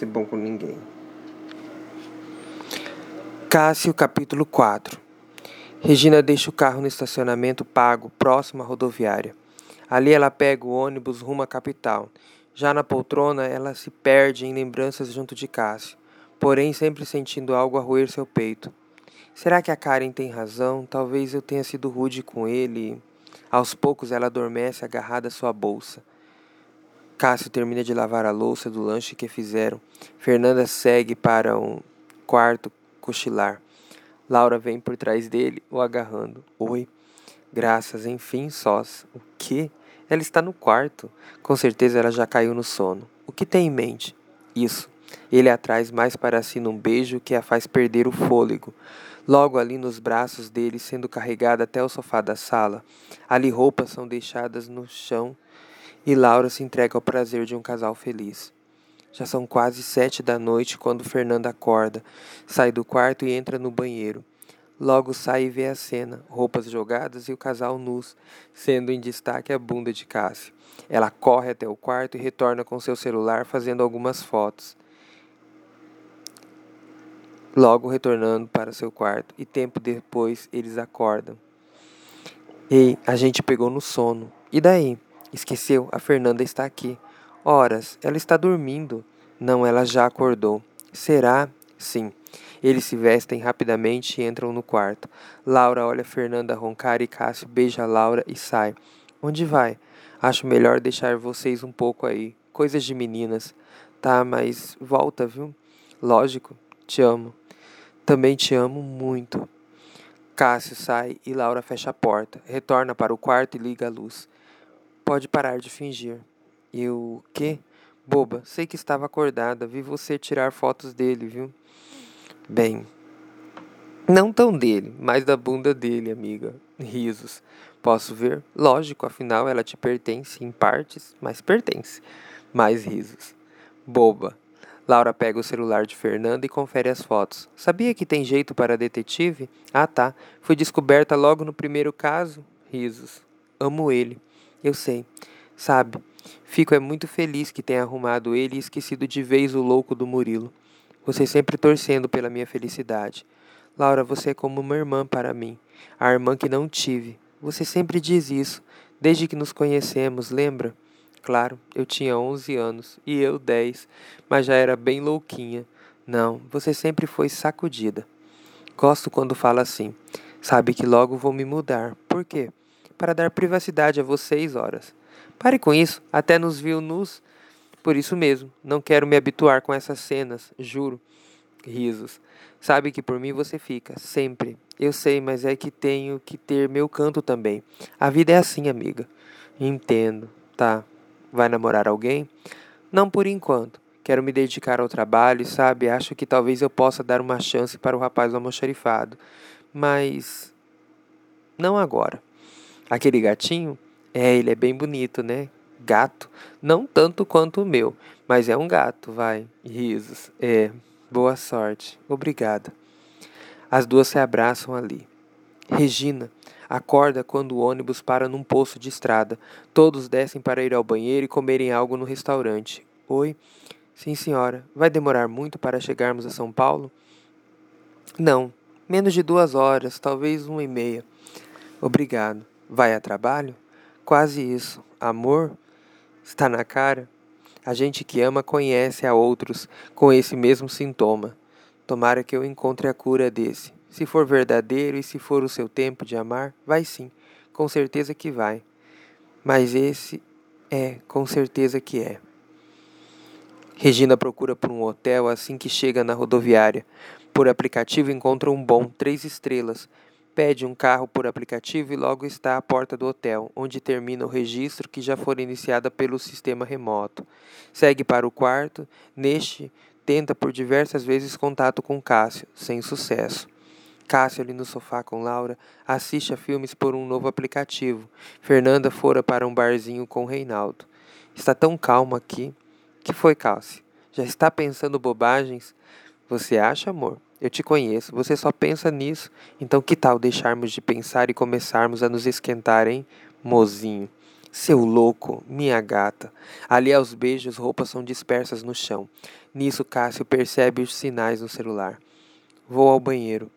ser bom com ninguém. Cássio, capítulo 4 Regina deixa o carro no estacionamento pago, próximo à rodoviária. Ali ela pega o ônibus rumo à capital. Já na poltrona, ela se perde em lembranças junto de Cássio, porém sempre sentindo algo a roer seu peito. Será que a Karen tem razão? Talvez eu tenha sido rude com ele. Aos poucos ela adormece agarrada à sua bolsa. Cássio termina de lavar a louça do lanche que fizeram. Fernanda segue para um quarto cochilar. Laura vem por trás dele, o agarrando. Oi. Graças, enfim, sós. O quê? Ela está no quarto. Com certeza ela já caiu no sono. O que tem em mente? Isso. Ele a traz mais para si num beijo que a faz perder o fôlego. Logo ali nos braços dele, sendo carregada até o sofá da sala, ali roupas são deixadas no chão e Laura se entrega ao prazer de um casal feliz. Já são quase sete da noite quando Fernanda acorda, sai do quarto e entra no banheiro. Logo sai e vê a cena, roupas jogadas e o casal nus, sendo em destaque a bunda de Cássio. Ela corre até o quarto e retorna com seu celular fazendo algumas fotos. Logo retornando para seu quarto, e tempo depois eles acordam. Ei, a gente pegou no sono. E daí? Esqueceu? A Fernanda está aqui. Horas, ela está dormindo. Não, ela já acordou. Será? Sim. Eles se vestem rapidamente e entram no quarto. Laura olha Fernanda roncar e Cássio beija Laura e sai. Onde vai? Acho melhor deixar vocês um pouco aí. Coisas de meninas. Tá, mas volta, viu? Lógico. Te amo. Também te amo muito. Cássio sai e Laura fecha a porta. Retorna para o quarto e liga a luz. Pode parar de fingir. Eu. quê? Boba, sei que estava acordada, vi você tirar fotos dele, viu? Bem. Não tão dele, mas da bunda dele, amiga. Risos. Posso ver? Lógico, afinal ela te pertence em partes, mas pertence. Mais risos. Boba. Laura pega o celular de Fernanda e confere as fotos. Sabia que tem jeito para detetive? Ah, tá. Fui descoberta logo no primeiro caso. Risos. Amo ele. Eu sei. Sabe, fico é muito feliz que tenha arrumado ele e esquecido de vez o louco do Murilo. Você sempre torcendo pela minha felicidade. Laura, você é como uma irmã para mim, a irmã que não tive. Você sempre diz isso, desde que nos conhecemos, lembra? Claro, eu tinha 11 anos e eu 10, mas já era bem louquinha. Não, você sempre foi sacudida. Gosto quando fala assim. Sabe que logo vou me mudar. Por quê? Para dar privacidade a vocês, horas. Pare com isso, até nos viu nus. Por isso mesmo, não quero me habituar com essas cenas, juro. Risos. Sabe que por mim você fica, sempre. Eu sei, mas é que tenho que ter meu canto também. A vida é assim, amiga. Entendo. Tá. Vai namorar alguém? Não por enquanto. Quero me dedicar ao trabalho, sabe? Acho que talvez eu possa dar uma chance para o rapaz do almoxarifado. Mas. Não agora. Aquele gatinho? É, ele é bem bonito, né? Gato. Não tanto quanto o meu, mas é um gato, vai. Risos. É. Boa sorte. Obrigada. As duas se abraçam ali. Regina acorda quando o ônibus para num poço de estrada. Todos descem para ir ao banheiro e comerem algo no restaurante. Oi? Sim, senhora. Vai demorar muito para chegarmos a São Paulo? Não. Menos de duas horas, talvez uma e meia. Obrigado. Vai a trabalho? Quase isso. Amor está na cara. A gente que ama conhece a outros com esse mesmo sintoma. Tomara que eu encontre a cura desse. Se for verdadeiro e se for o seu tempo de amar, vai sim, com certeza que vai. Mas esse é, com certeza que é. Regina procura por um hotel assim que chega na rodoviária. Por aplicativo encontra um bom, três estrelas, Pede um carro por aplicativo e logo está à porta do hotel, onde termina o registro que já foi iniciado pelo sistema remoto. Segue para o quarto. Neste, tenta por diversas vezes contato com Cássio, sem sucesso. Cássio ali no sofá com Laura assiste a filmes por um novo aplicativo. Fernanda fora para um barzinho com Reinaldo. Está tão calmo aqui. Que foi, Cássio? Já está pensando bobagens? Você acha, amor? Eu te conheço, você só pensa nisso. Então que tal deixarmos de pensar e começarmos a nos esquentar, hein, mozinho? Seu louco, minha gata. Ali aos beijos, roupas são dispersas no chão. Nisso, Cássio percebe os sinais no celular. Vou ao banheiro.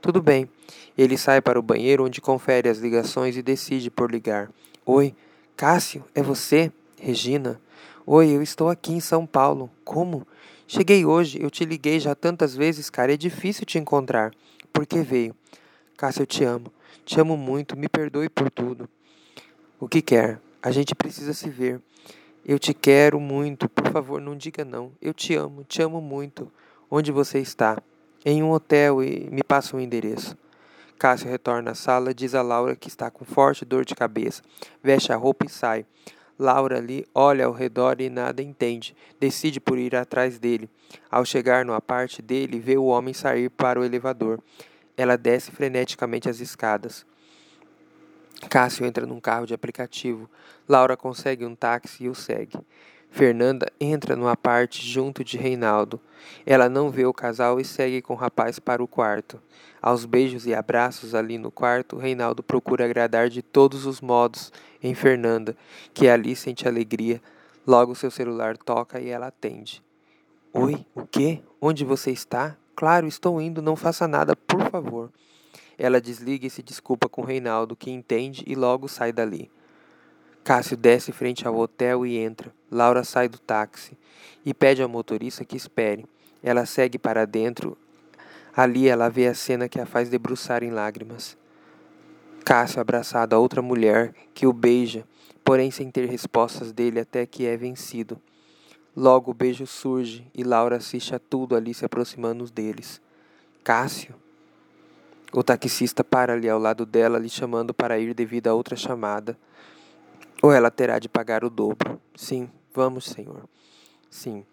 Tudo bem. Ele sai para o banheiro, onde confere as ligações e decide por ligar. Oi, Cássio, é você? Regina? Oi, eu estou aqui em São Paulo. Como? Cheguei hoje, eu te liguei já tantas vezes, cara, é difícil te encontrar. Por que veio? Cássio, eu te amo. Te amo muito, me perdoe por tudo. O que quer? A gente precisa se ver. Eu te quero muito, por favor, não diga não. Eu te amo, te amo muito. Onde você está? Em um hotel e me passa o um endereço. Cássio retorna à sala, diz a Laura que está com forte dor de cabeça, veste a roupa e sai. Laura ali olha ao redor e nada entende. Decide por ir atrás dele. Ao chegar no aparte dele, vê o homem sair para o elevador. Ela desce freneticamente as escadas. Cássio entra num carro de aplicativo. Laura consegue um táxi e o segue. Fernanda entra no aparte junto de Reinaldo. Ela não vê o casal e segue com o rapaz para o quarto. Aos beijos e abraços ali no quarto, Reinaldo procura agradar de todos os modos em Fernanda, que ali sente alegria. Logo seu celular toca e ela atende. Oi, o quê? Onde você está? Claro, estou indo, não faça nada, por favor. Ela desliga e se desculpa com Reinaldo, que entende e logo sai dali. Cássio desce frente ao hotel e entra. Laura sai do táxi e pede ao motorista que espere. Ela segue para dentro. Ali ela vê a cena que a faz debruçar em lágrimas. Cássio abraçado a outra mulher que o beija, porém sem ter respostas dele até que é vencido. Logo o beijo surge e Laura assiste a tudo ali se aproximando deles. Cássio? O taxista para ali ao lado dela, lhe chamando para ir devido a outra chamada. Ou ela terá de pagar o dobro. Sim, vamos, senhor. Sim.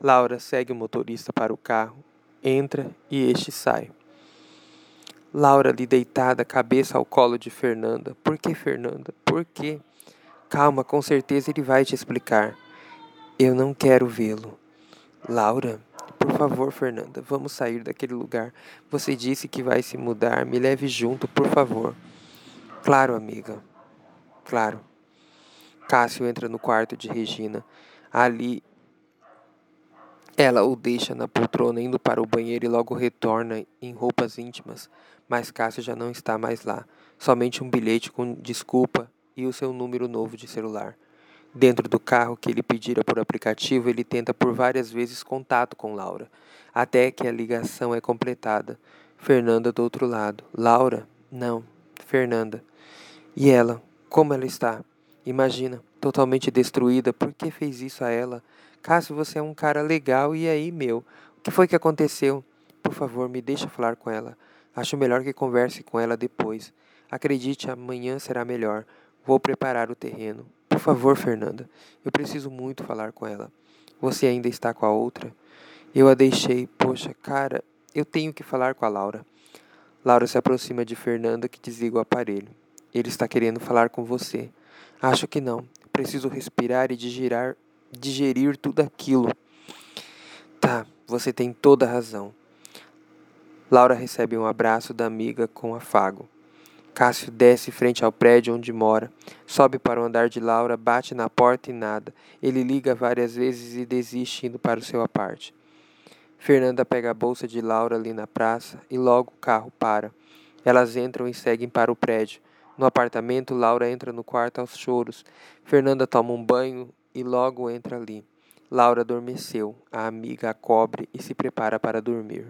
Laura segue o motorista para o carro, entra e este sai. Laura ali deitada, cabeça ao colo de Fernanda. Por que, Fernanda? Por quê? Calma, com certeza ele vai te explicar. Eu não quero vê-lo. Laura, por favor, Fernanda, vamos sair daquele lugar. Você disse que vai se mudar. Me leve junto, por favor. Claro, amiga. Claro. Cássio entra no quarto de Regina. Ali ela o deixa na poltrona indo para o banheiro e logo retorna em roupas íntimas, mas Cássio já não está mais lá. Somente um bilhete com desculpa e o seu número novo de celular. Dentro do carro que ele pedira por aplicativo, ele tenta por várias vezes contato com Laura, até que a ligação é completada. Fernanda do outro lado. Laura? Não. Fernanda. E ela? Como ela está? Imagina, totalmente destruída, por que fez isso a ela? Cássio, você é um cara legal e aí, meu? O que foi que aconteceu? Por favor, me deixa falar com ela. Acho melhor que converse com ela depois. Acredite, amanhã será melhor. Vou preparar o terreno. Por favor, Fernanda, eu preciso muito falar com ela. Você ainda está com a outra? Eu a deixei. Poxa, cara, eu tenho que falar com a Laura. Laura se aproxima de Fernanda, que desliga o aparelho. Ele está querendo falar com você. Acho que não. Preciso respirar e digerir, digerir tudo aquilo. Tá, você tem toda a razão. Laura recebe um abraço da amiga com afago. Cássio desce frente ao prédio onde mora. Sobe para o andar de Laura, bate na porta e nada. Ele liga várias vezes e desiste indo para o seu aparte. Fernanda pega a bolsa de Laura ali na praça e logo o carro para. Elas entram e seguem para o prédio. No apartamento, Laura entra no quarto aos choros. Fernanda toma um banho e logo entra ali. Laura adormeceu. A amiga a cobre e se prepara para dormir.